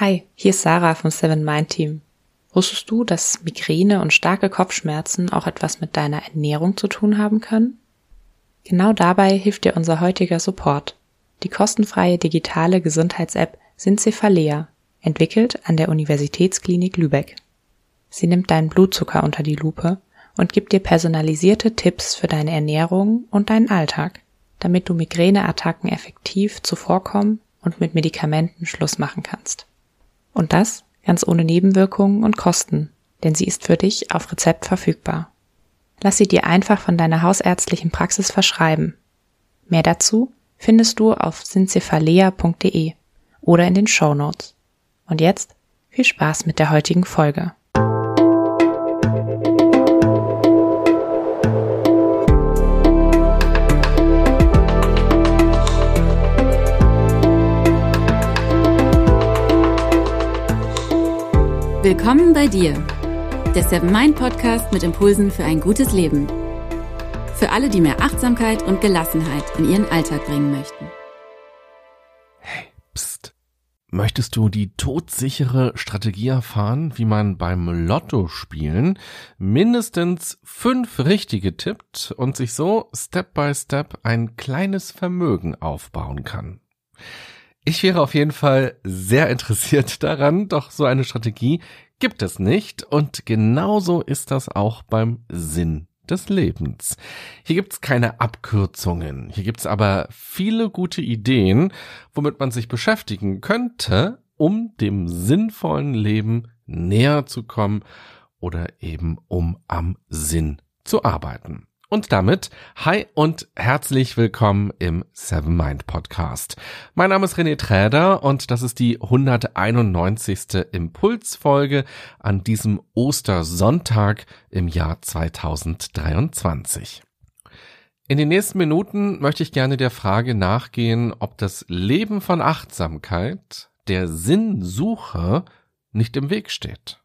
Hi, hier ist Sarah vom Seven Mind Team. Wusstest du, dass Migräne und starke Kopfschmerzen auch etwas mit deiner Ernährung zu tun haben können? Genau dabei hilft dir unser heutiger Support. Die kostenfreie digitale Gesundheits-App Syncephalea, entwickelt an der Universitätsklinik Lübeck. Sie nimmt deinen Blutzucker unter die Lupe und gibt dir personalisierte Tipps für deine Ernährung und deinen Alltag, damit du Migräneattacken effektiv zuvorkommen und mit Medikamenten Schluss machen kannst. Und das ganz ohne Nebenwirkungen und Kosten, denn sie ist für dich auf Rezept verfügbar. Lass sie dir einfach von deiner hausärztlichen Praxis verschreiben. Mehr dazu findest du auf syncephalea.de oder in den Show Notes. Und jetzt viel Spaß mit der heutigen Folge. Willkommen bei dir, der Seven Mind Podcast mit Impulsen für ein gutes Leben. Für alle, die mehr Achtsamkeit und Gelassenheit in ihren Alltag bringen möchten. Hey, pst. Möchtest du die todsichere Strategie erfahren, wie man beim Lotto spielen mindestens fünf richtige tippt und sich so Step by Step ein kleines Vermögen aufbauen kann? Ich wäre auf jeden Fall sehr interessiert daran, doch so eine Strategie gibt es nicht und genauso ist das auch beim Sinn des Lebens. Hier gibt's keine Abkürzungen, hier gibt's aber viele gute Ideen, womit man sich beschäftigen könnte, um dem sinnvollen Leben näher zu kommen oder eben um am Sinn zu arbeiten. Und damit hi und herzlich willkommen im Seven Mind Podcast. Mein Name ist René Träder und das ist die 191. Impulsfolge an diesem Ostersonntag im Jahr 2023. In den nächsten Minuten möchte ich gerne der Frage nachgehen, ob das Leben von Achtsamkeit der Sinnsuche nicht im Weg steht.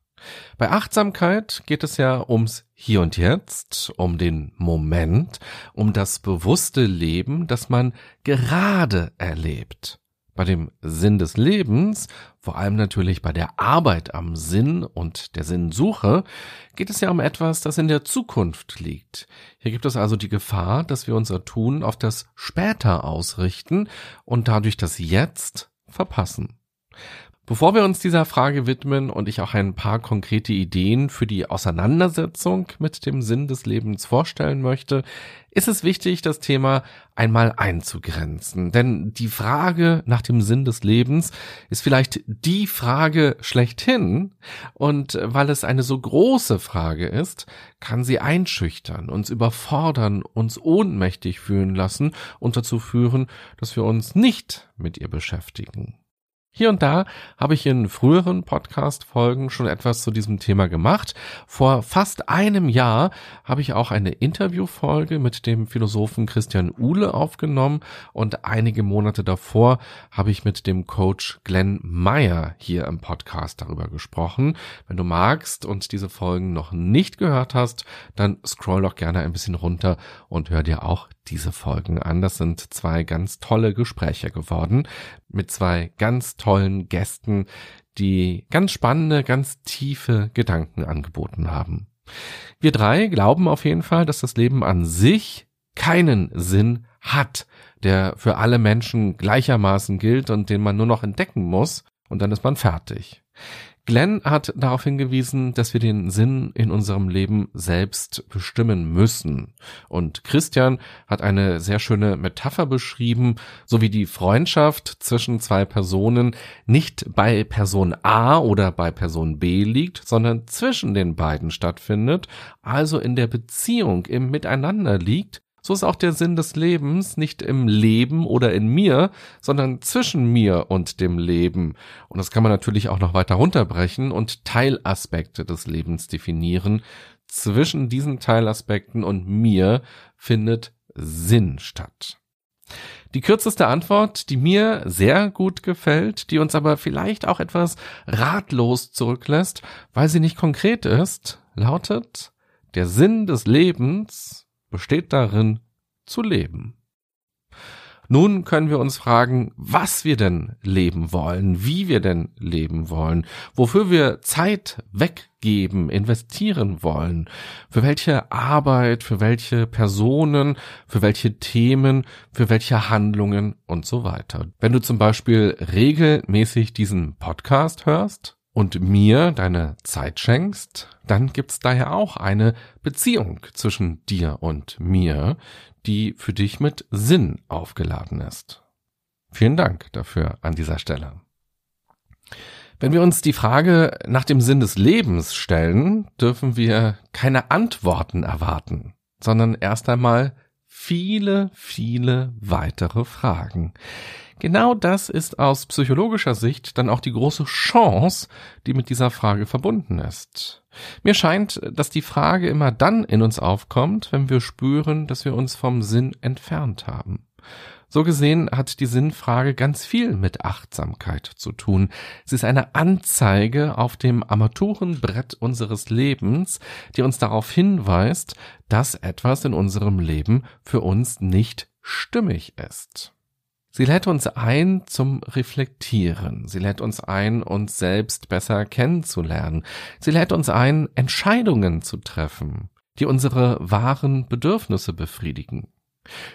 Bei Achtsamkeit geht es ja ums Hier und Jetzt, um den Moment, um das bewusste Leben, das man gerade erlebt. Bei dem Sinn des Lebens, vor allem natürlich bei der Arbeit am Sinn und der Sinnsuche, geht es ja um etwas, das in der Zukunft liegt. Hier gibt es also die Gefahr, dass wir unser Tun auf das Später ausrichten und dadurch das Jetzt verpassen. Bevor wir uns dieser Frage widmen und ich auch ein paar konkrete Ideen für die Auseinandersetzung mit dem Sinn des Lebens vorstellen möchte, ist es wichtig, das Thema einmal einzugrenzen. Denn die Frage nach dem Sinn des Lebens ist vielleicht die Frage schlechthin. Und weil es eine so große Frage ist, kann sie einschüchtern, uns überfordern, uns ohnmächtig fühlen lassen und dazu führen, dass wir uns nicht mit ihr beschäftigen. Hier und da habe ich in früheren Podcast-Folgen schon etwas zu diesem Thema gemacht. Vor fast einem Jahr habe ich auch eine Interviewfolge mit dem Philosophen Christian Uhle aufgenommen und einige Monate davor habe ich mit dem Coach Glenn Meyer hier im Podcast darüber gesprochen. Wenn du magst und diese Folgen noch nicht gehört hast, dann scroll doch gerne ein bisschen runter und hör dir auch diese Folgen an. Das sind zwei ganz tolle Gespräche geworden mit zwei ganz tollen Gästen, die ganz spannende, ganz tiefe Gedanken angeboten haben. Wir drei glauben auf jeden Fall, dass das Leben an sich keinen Sinn hat, der für alle Menschen gleichermaßen gilt und den man nur noch entdecken muss und dann ist man fertig. Glenn hat darauf hingewiesen, dass wir den Sinn in unserem Leben selbst bestimmen müssen. Und Christian hat eine sehr schöne Metapher beschrieben, so wie die Freundschaft zwischen zwei Personen nicht bei Person A oder bei Person B liegt, sondern zwischen den beiden stattfindet, also in der Beziehung, im Miteinander liegt so ist auch der Sinn des Lebens nicht im Leben oder in mir, sondern zwischen mir und dem Leben. Und das kann man natürlich auch noch weiter runterbrechen und Teilaspekte des Lebens definieren. Zwischen diesen Teilaspekten und mir findet Sinn statt. Die kürzeste Antwort, die mir sehr gut gefällt, die uns aber vielleicht auch etwas ratlos zurücklässt, weil sie nicht konkret ist, lautet, der Sinn des Lebens besteht darin, zu leben. Nun können wir uns fragen, was wir denn leben wollen, wie wir denn leben wollen, wofür wir Zeit weggeben, investieren wollen, für welche Arbeit, für welche Personen, für welche Themen, für welche Handlungen und so weiter. Wenn du zum Beispiel regelmäßig diesen Podcast hörst, und mir deine Zeit schenkst, dann gibt's daher auch eine Beziehung zwischen dir und mir, die für dich mit Sinn aufgeladen ist. Vielen Dank dafür an dieser Stelle. Wenn wir uns die Frage nach dem Sinn des Lebens stellen, dürfen wir keine Antworten erwarten, sondern erst einmal viele, viele weitere Fragen. Genau das ist aus psychologischer Sicht dann auch die große Chance, die mit dieser Frage verbunden ist. Mir scheint, dass die Frage immer dann in uns aufkommt, wenn wir spüren, dass wir uns vom Sinn entfernt haben. So gesehen hat die Sinnfrage ganz viel mit Achtsamkeit zu tun. Sie ist eine Anzeige auf dem Armaturenbrett unseres Lebens, die uns darauf hinweist, dass etwas in unserem Leben für uns nicht stimmig ist. Sie lädt uns ein zum Reflektieren. Sie lädt uns ein, uns selbst besser kennenzulernen. Sie lädt uns ein, Entscheidungen zu treffen, die unsere wahren Bedürfnisse befriedigen.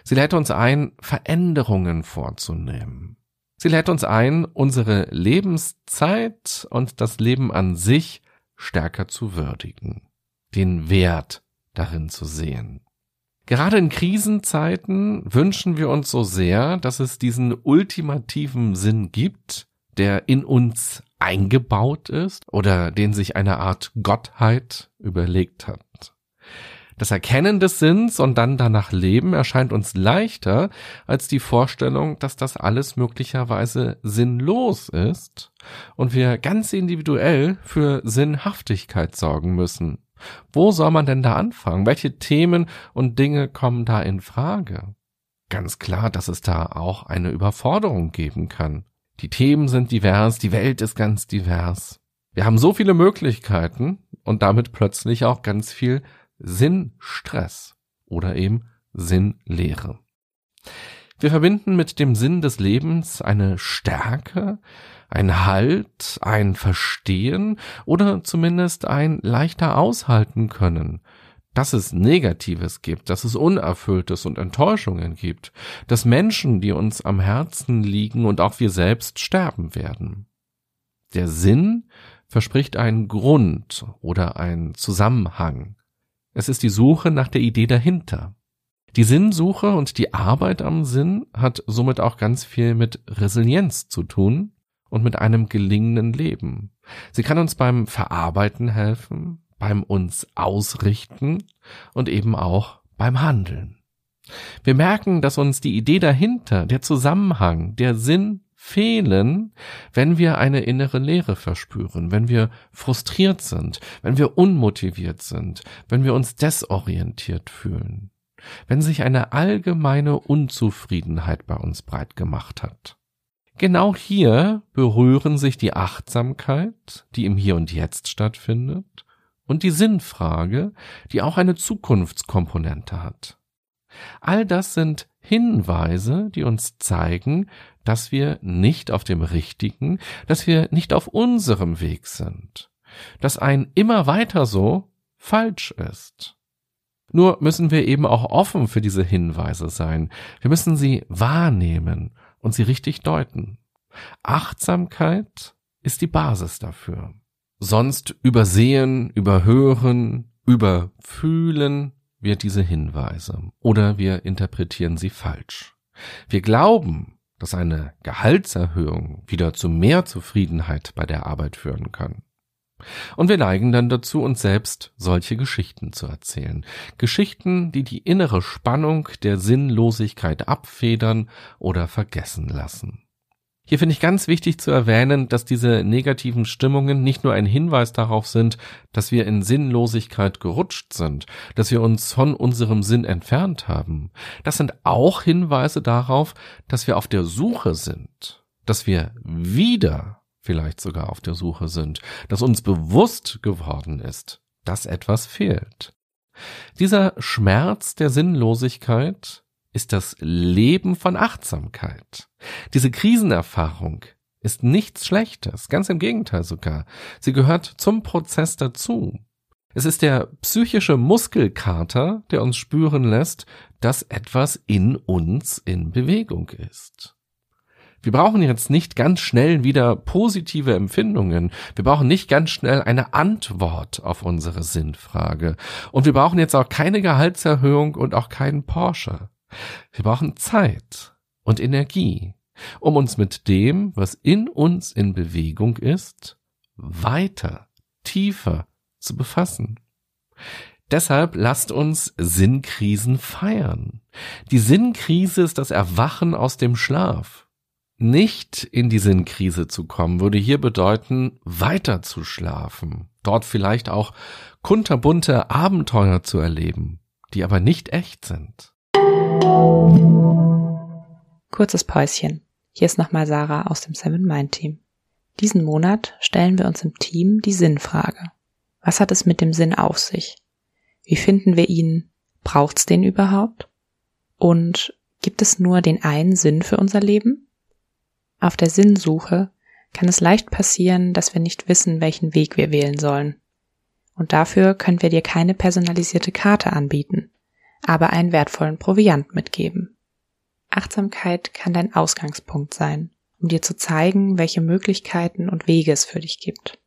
Sie lädt uns ein, Veränderungen vorzunehmen. Sie lädt uns ein, unsere Lebenszeit und das Leben an sich stärker zu würdigen, den Wert darin zu sehen. Gerade in Krisenzeiten wünschen wir uns so sehr, dass es diesen ultimativen Sinn gibt, der in uns eingebaut ist oder den sich eine Art Gottheit überlegt hat. Das Erkennen des Sinns und dann danach leben erscheint uns leichter als die Vorstellung, dass das alles möglicherweise sinnlos ist und wir ganz individuell für Sinnhaftigkeit sorgen müssen. Wo soll man denn da anfangen? Welche Themen und Dinge kommen da in Frage? Ganz klar, dass es da auch eine Überforderung geben kann. Die Themen sind divers, die Welt ist ganz divers. Wir haben so viele Möglichkeiten und damit plötzlich auch ganz viel Sinnstress oder eben Sinnlehre. Wir verbinden mit dem Sinn des Lebens eine Stärke, ein Halt, ein Verstehen oder zumindest ein leichter aushalten können, dass es Negatives gibt, dass es Unerfülltes und Enttäuschungen gibt, dass Menschen, die uns am Herzen liegen und auch wir selbst sterben werden. Der Sinn verspricht einen Grund oder einen Zusammenhang. Es ist die Suche nach der Idee dahinter. Die Sinnsuche und die Arbeit am Sinn hat somit auch ganz viel mit Resilienz zu tun, und mit einem gelingenden Leben. Sie kann uns beim Verarbeiten helfen, beim uns ausrichten und eben auch beim Handeln. Wir merken, dass uns die Idee dahinter, der Zusammenhang, der Sinn fehlen, wenn wir eine innere Leere verspüren, wenn wir frustriert sind, wenn wir unmotiviert sind, wenn wir uns desorientiert fühlen, wenn sich eine allgemeine Unzufriedenheit bei uns breit gemacht hat. Genau hier berühren sich die Achtsamkeit, die im Hier und Jetzt stattfindet, und die Sinnfrage, die auch eine Zukunftskomponente hat. All das sind Hinweise, die uns zeigen, dass wir nicht auf dem richtigen, dass wir nicht auf unserem Weg sind, dass ein immer weiter so falsch ist. Nur müssen wir eben auch offen für diese Hinweise sein. Wir müssen sie wahrnehmen und sie richtig deuten. Achtsamkeit ist die Basis dafür. Sonst übersehen, überhören, überfühlen wir diese Hinweise oder wir interpretieren sie falsch. Wir glauben, dass eine Gehaltserhöhung wieder zu mehr Zufriedenheit bei der Arbeit führen kann. Und wir neigen dann dazu, uns selbst solche Geschichten zu erzählen. Geschichten, die die innere Spannung der Sinnlosigkeit abfedern oder vergessen lassen. Hier finde ich ganz wichtig zu erwähnen, dass diese negativen Stimmungen nicht nur ein Hinweis darauf sind, dass wir in Sinnlosigkeit gerutscht sind, dass wir uns von unserem Sinn entfernt haben. Das sind auch Hinweise darauf, dass wir auf der Suche sind, dass wir wieder vielleicht sogar auf der Suche sind, dass uns bewusst geworden ist, dass etwas fehlt. Dieser Schmerz der Sinnlosigkeit ist das Leben von Achtsamkeit. Diese Krisenerfahrung ist nichts Schlechtes, ganz im Gegenteil sogar. Sie gehört zum Prozess dazu. Es ist der psychische Muskelkater, der uns spüren lässt, dass etwas in uns in Bewegung ist. Wir brauchen jetzt nicht ganz schnell wieder positive Empfindungen. Wir brauchen nicht ganz schnell eine Antwort auf unsere Sinnfrage. Und wir brauchen jetzt auch keine Gehaltserhöhung und auch keinen Porsche. Wir brauchen Zeit und Energie, um uns mit dem, was in uns in Bewegung ist, weiter, tiefer zu befassen. Deshalb lasst uns Sinnkrisen feiern. Die Sinnkrise ist das Erwachen aus dem Schlaf. Nicht in die Sinnkrise zu kommen, würde hier bedeuten, weiter zu schlafen, dort vielleicht auch kunterbunte Abenteuer zu erleben, die aber nicht echt sind. Kurzes Päuschen. Hier ist nochmal Sarah aus dem Seven Mind Team. Diesen Monat stellen wir uns im Team die Sinnfrage. Was hat es mit dem Sinn auf sich? Wie finden wir ihn? Braucht's den überhaupt? Und gibt es nur den einen Sinn für unser Leben? Auf der Sinnsuche kann es leicht passieren, dass wir nicht wissen, welchen Weg wir wählen sollen. Und dafür können wir dir keine personalisierte Karte anbieten, aber einen wertvollen Proviant mitgeben. Achtsamkeit kann dein Ausgangspunkt sein, um dir zu zeigen, welche Möglichkeiten und Wege es für dich gibt.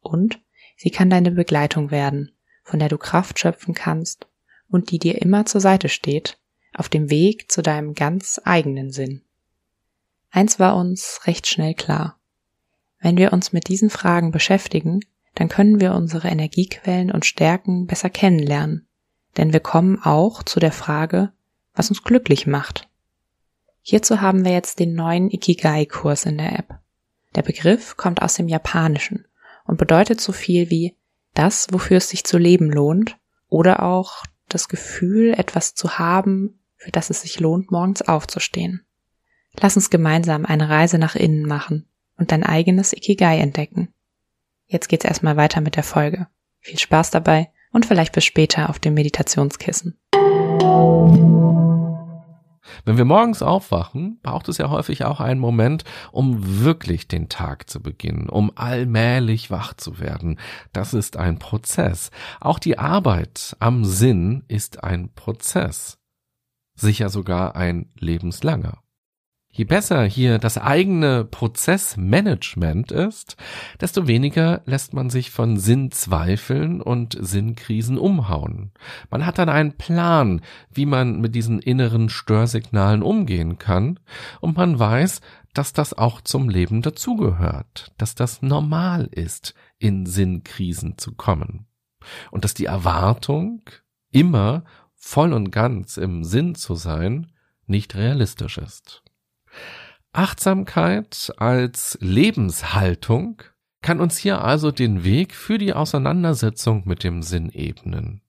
Und sie kann deine Begleitung werden, von der du Kraft schöpfen kannst und die dir immer zur Seite steht, auf dem Weg zu deinem ganz eigenen Sinn. Eins war uns recht schnell klar. Wenn wir uns mit diesen Fragen beschäftigen, dann können wir unsere Energiequellen und Stärken besser kennenlernen, denn wir kommen auch zu der Frage, was uns glücklich macht Hierzu haben wir jetzt den neuen Ikigai-Kurs in der App. Der Begriff kommt aus dem Japanischen und bedeutet so viel wie das, wofür es sich zu leben lohnt oder auch das Gefühl, etwas zu haben, für das es sich lohnt, morgens aufzustehen. Lass uns gemeinsam eine Reise nach innen machen und dein eigenes Ikigai entdecken. Jetzt geht's erstmal weiter mit der Folge. Viel Spaß dabei und vielleicht bis später auf dem Meditationskissen. Wenn wir morgens aufwachen, braucht es ja häufig auch einen Moment, um wirklich den Tag zu beginnen, um allmählich wach zu werden. Das ist ein Prozess. Auch die Arbeit am Sinn ist ein Prozess. Sicher sogar ein lebenslanger. Je besser hier das eigene Prozessmanagement ist, desto weniger lässt man sich von Sinnzweifeln und Sinnkrisen umhauen. Man hat dann einen Plan, wie man mit diesen inneren Störsignalen umgehen kann, und man weiß, dass das auch zum Leben dazugehört, dass das normal ist, in Sinnkrisen zu kommen. Und dass die Erwartung, immer voll und ganz im Sinn zu sein, nicht realistisch ist. Achtsamkeit als Lebenshaltung kann uns hier also den Weg für die Auseinandersetzung mit dem Sinn ebnen.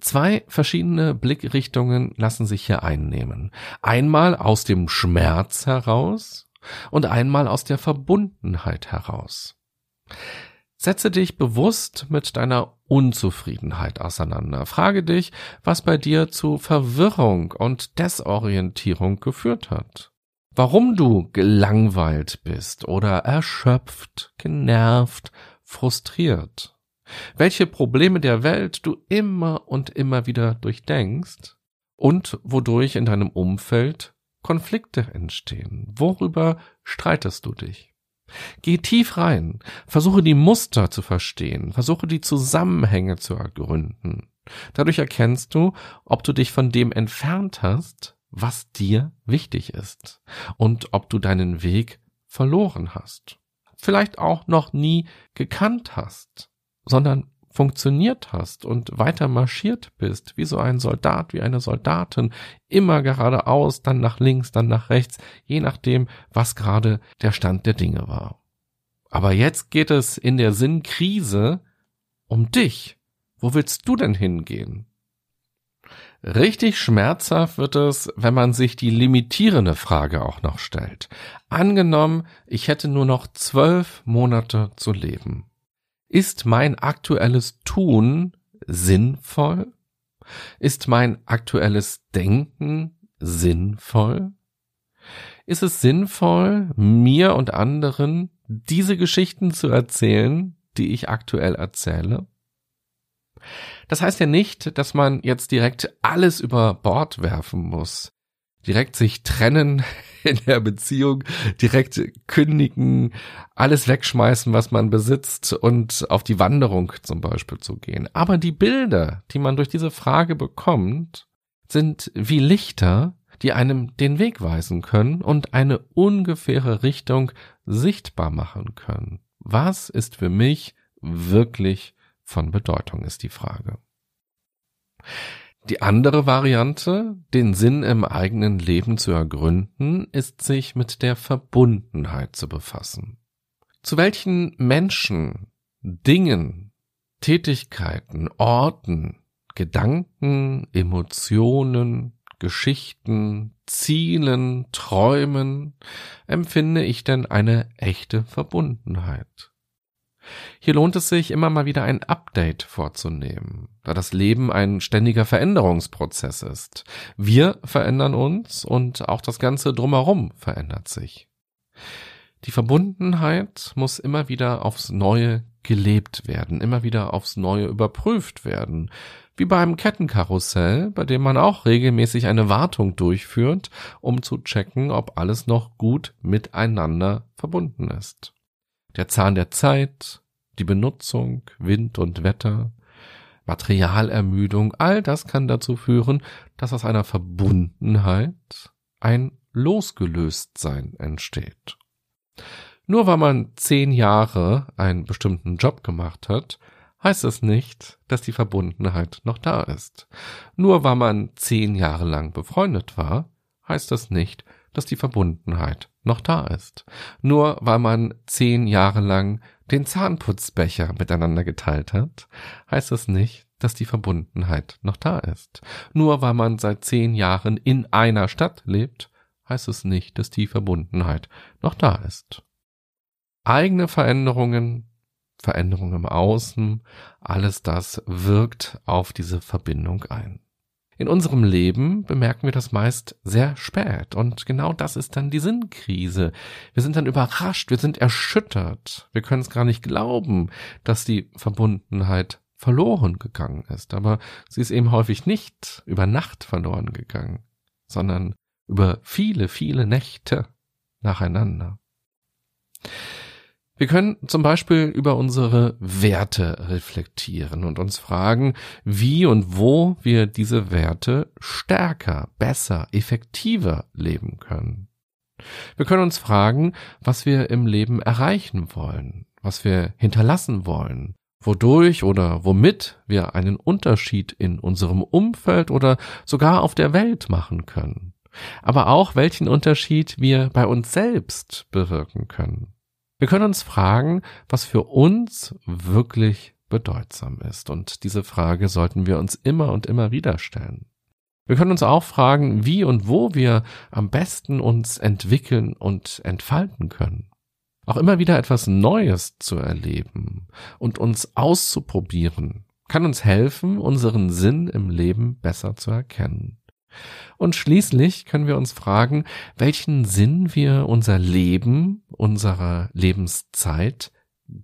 Zwei verschiedene Blickrichtungen lassen sich hier einnehmen. Einmal aus dem Schmerz heraus und einmal aus der Verbundenheit heraus. Setze dich bewusst mit deiner Unzufriedenheit auseinander. Frage dich, was bei dir zu Verwirrung und Desorientierung geführt hat warum du gelangweilt bist oder erschöpft, genervt, frustriert, welche Probleme der Welt du immer und immer wieder durchdenkst und wodurch in deinem Umfeld Konflikte entstehen. Worüber streitest du dich? Geh tief rein, versuche die Muster zu verstehen, versuche die Zusammenhänge zu ergründen. Dadurch erkennst du, ob du dich von dem entfernt hast, was dir wichtig ist und ob du deinen Weg verloren hast. Vielleicht auch noch nie gekannt hast, sondern funktioniert hast und weiter marschiert bist, wie so ein Soldat, wie eine Soldatin, immer geradeaus, dann nach links, dann nach rechts, je nachdem, was gerade der Stand der Dinge war. Aber jetzt geht es in der Sinnkrise um dich. Wo willst du denn hingehen? Richtig schmerzhaft wird es, wenn man sich die limitierende Frage auch noch stellt. Angenommen, ich hätte nur noch zwölf Monate zu leben. Ist mein aktuelles Tun sinnvoll? Ist mein aktuelles Denken sinnvoll? Ist es sinnvoll, mir und anderen diese Geschichten zu erzählen, die ich aktuell erzähle? Das heißt ja nicht, dass man jetzt direkt alles über Bord werfen muss. Direkt sich trennen in der Beziehung, direkt kündigen, alles wegschmeißen, was man besitzt und auf die Wanderung zum Beispiel zu gehen. Aber die Bilder, die man durch diese Frage bekommt, sind wie Lichter, die einem den Weg weisen können und eine ungefähre Richtung sichtbar machen können. Was ist für mich wirklich von Bedeutung, ist die Frage. Die andere Variante, den Sinn im eigenen Leben zu ergründen, ist sich mit der Verbundenheit zu befassen. Zu welchen Menschen, Dingen, Tätigkeiten, Orten, Gedanken, Emotionen, Geschichten, Zielen, Träumen empfinde ich denn eine echte Verbundenheit? Hier lohnt es sich immer mal wieder ein Update vorzunehmen, da das Leben ein ständiger Veränderungsprozess ist. Wir verändern uns und auch das Ganze drumherum verändert sich. Die Verbundenheit muss immer wieder aufs Neue gelebt werden, immer wieder aufs Neue überprüft werden, wie beim Kettenkarussell, bei dem man auch regelmäßig eine Wartung durchführt, um zu checken, ob alles noch gut miteinander verbunden ist der Zahn der Zeit, die Benutzung, Wind und Wetter, Materialermüdung, all das kann dazu führen, dass aus einer Verbundenheit ein Losgelöstsein entsteht. Nur weil man zehn Jahre einen bestimmten Job gemacht hat, heißt es nicht, dass die Verbundenheit noch da ist. Nur weil man zehn Jahre lang befreundet war, heißt das nicht, dass die Verbundenheit noch da ist. Nur weil man zehn Jahre lang den Zahnputzbecher miteinander geteilt hat, heißt das nicht, dass die Verbundenheit noch da ist. Nur weil man seit zehn Jahren in einer Stadt lebt, heißt es nicht, dass die Verbundenheit noch da ist. Eigene Veränderungen, Veränderungen im Außen, alles das wirkt auf diese Verbindung ein. In unserem Leben bemerken wir das meist sehr spät und genau das ist dann die Sinnkrise. Wir sind dann überrascht, wir sind erschüttert, wir können es gar nicht glauben, dass die Verbundenheit verloren gegangen ist, aber sie ist eben häufig nicht über Nacht verloren gegangen, sondern über viele, viele Nächte nacheinander. Wir können zum Beispiel über unsere Werte reflektieren und uns fragen, wie und wo wir diese Werte stärker, besser, effektiver leben können. Wir können uns fragen, was wir im Leben erreichen wollen, was wir hinterlassen wollen, wodurch oder womit wir einen Unterschied in unserem Umfeld oder sogar auf der Welt machen können. Aber auch welchen Unterschied wir bei uns selbst bewirken können. Wir können uns fragen, was für uns wirklich bedeutsam ist. Und diese Frage sollten wir uns immer und immer wieder stellen. Wir können uns auch fragen, wie und wo wir am besten uns entwickeln und entfalten können. Auch immer wieder etwas Neues zu erleben und uns auszuprobieren, kann uns helfen, unseren Sinn im Leben besser zu erkennen. Und schließlich können wir uns fragen, welchen Sinn wir unser Leben, unserer Lebenszeit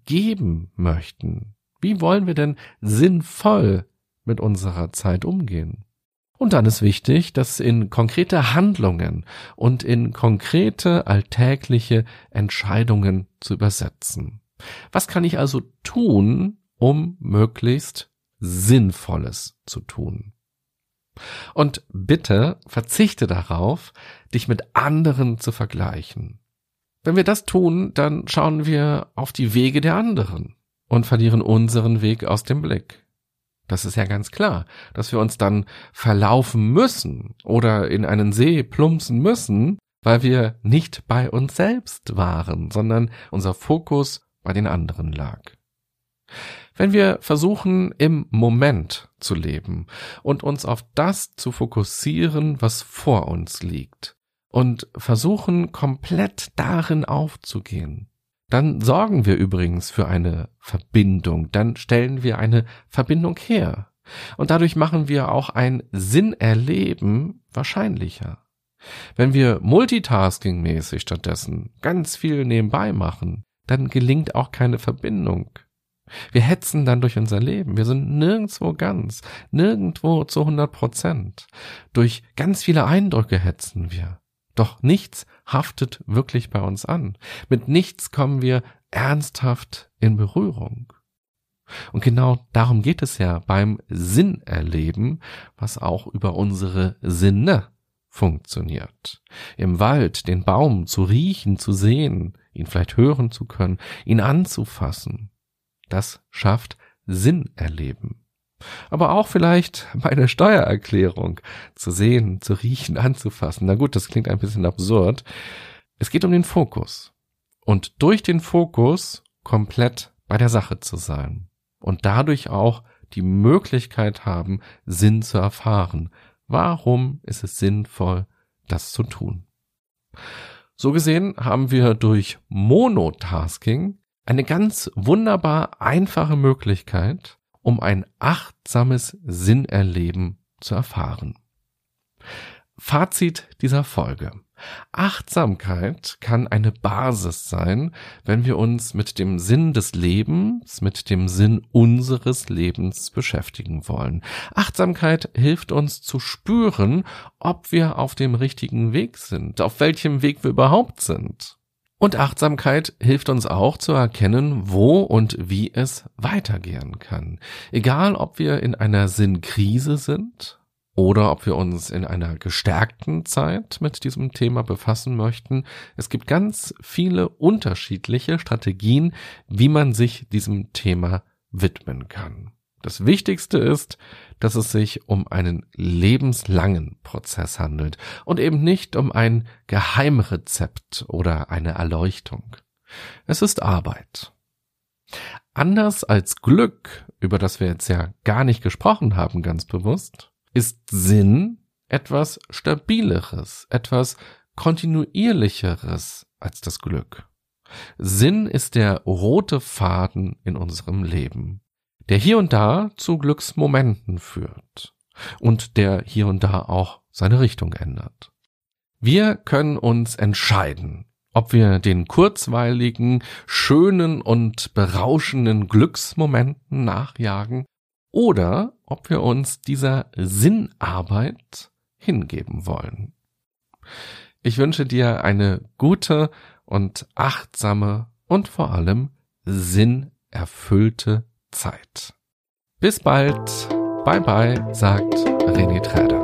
geben möchten. Wie wollen wir denn sinnvoll mit unserer Zeit umgehen? Und dann ist wichtig, das in konkrete Handlungen und in konkrete alltägliche Entscheidungen zu übersetzen. Was kann ich also tun, um möglichst Sinnvolles zu tun? Und bitte verzichte darauf, dich mit anderen zu vergleichen. Wenn wir das tun, dann schauen wir auf die Wege der anderen und verlieren unseren Weg aus dem Blick. Das ist ja ganz klar, dass wir uns dann verlaufen müssen oder in einen See plumpsen müssen, weil wir nicht bei uns selbst waren, sondern unser Fokus bei den anderen lag. Wenn wir versuchen, im Moment zu leben und uns auf das zu fokussieren, was vor uns liegt und versuchen, komplett darin aufzugehen, dann sorgen wir übrigens für eine Verbindung, dann stellen wir eine Verbindung her. Und dadurch machen wir auch ein Sinnerleben wahrscheinlicher. Wenn wir multitasking-mäßig stattdessen ganz viel nebenbei machen, dann gelingt auch keine Verbindung. Wir hetzen dann durch unser Leben. Wir sind nirgendwo ganz, nirgendwo zu 100 Prozent. Durch ganz viele Eindrücke hetzen wir. Doch nichts haftet wirklich bei uns an. Mit nichts kommen wir ernsthaft in Berührung. Und genau darum geht es ja beim Sinnerleben, was auch über unsere Sinne funktioniert. Im Wald den Baum zu riechen, zu sehen, ihn vielleicht hören zu können, ihn anzufassen, das schafft Sinnerleben. Aber auch vielleicht bei der Steuererklärung zu sehen, zu riechen, anzufassen. Na gut, das klingt ein bisschen absurd. Es geht um den Fokus. Und durch den Fokus komplett bei der Sache zu sein. Und dadurch auch die Möglichkeit haben, Sinn zu erfahren. Warum ist es sinnvoll, das zu tun? So gesehen haben wir durch Monotasking eine ganz wunderbar einfache Möglichkeit, um ein achtsames Sinnerleben zu erfahren. Fazit dieser Folge. Achtsamkeit kann eine Basis sein, wenn wir uns mit dem Sinn des Lebens, mit dem Sinn unseres Lebens beschäftigen wollen. Achtsamkeit hilft uns zu spüren, ob wir auf dem richtigen Weg sind, auf welchem Weg wir überhaupt sind. Und Achtsamkeit hilft uns auch zu erkennen, wo und wie es weitergehen kann. Egal, ob wir in einer Sinnkrise sind oder ob wir uns in einer gestärkten Zeit mit diesem Thema befassen möchten. Es gibt ganz viele unterschiedliche Strategien, wie man sich diesem Thema widmen kann. Das Wichtigste ist, dass es sich um einen lebenslangen Prozess handelt und eben nicht um ein Geheimrezept oder eine Erleuchtung. Es ist Arbeit. Anders als Glück, über das wir jetzt ja gar nicht gesprochen haben, ganz bewusst, ist Sinn etwas Stabileres, etwas kontinuierlicheres als das Glück. Sinn ist der rote Faden in unserem Leben der hier und da zu Glücksmomenten führt und der hier und da auch seine Richtung ändert. Wir können uns entscheiden, ob wir den kurzweiligen, schönen und berauschenden Glücksmomenten nachjagen oder ob wir uns dieser Sinnarbeit hingeben wollen. Ich wünsche dir eine gute und achtsame und vor allem sinnerfüllte Zeit. Bis bald. Bye bye, sagt René Träder.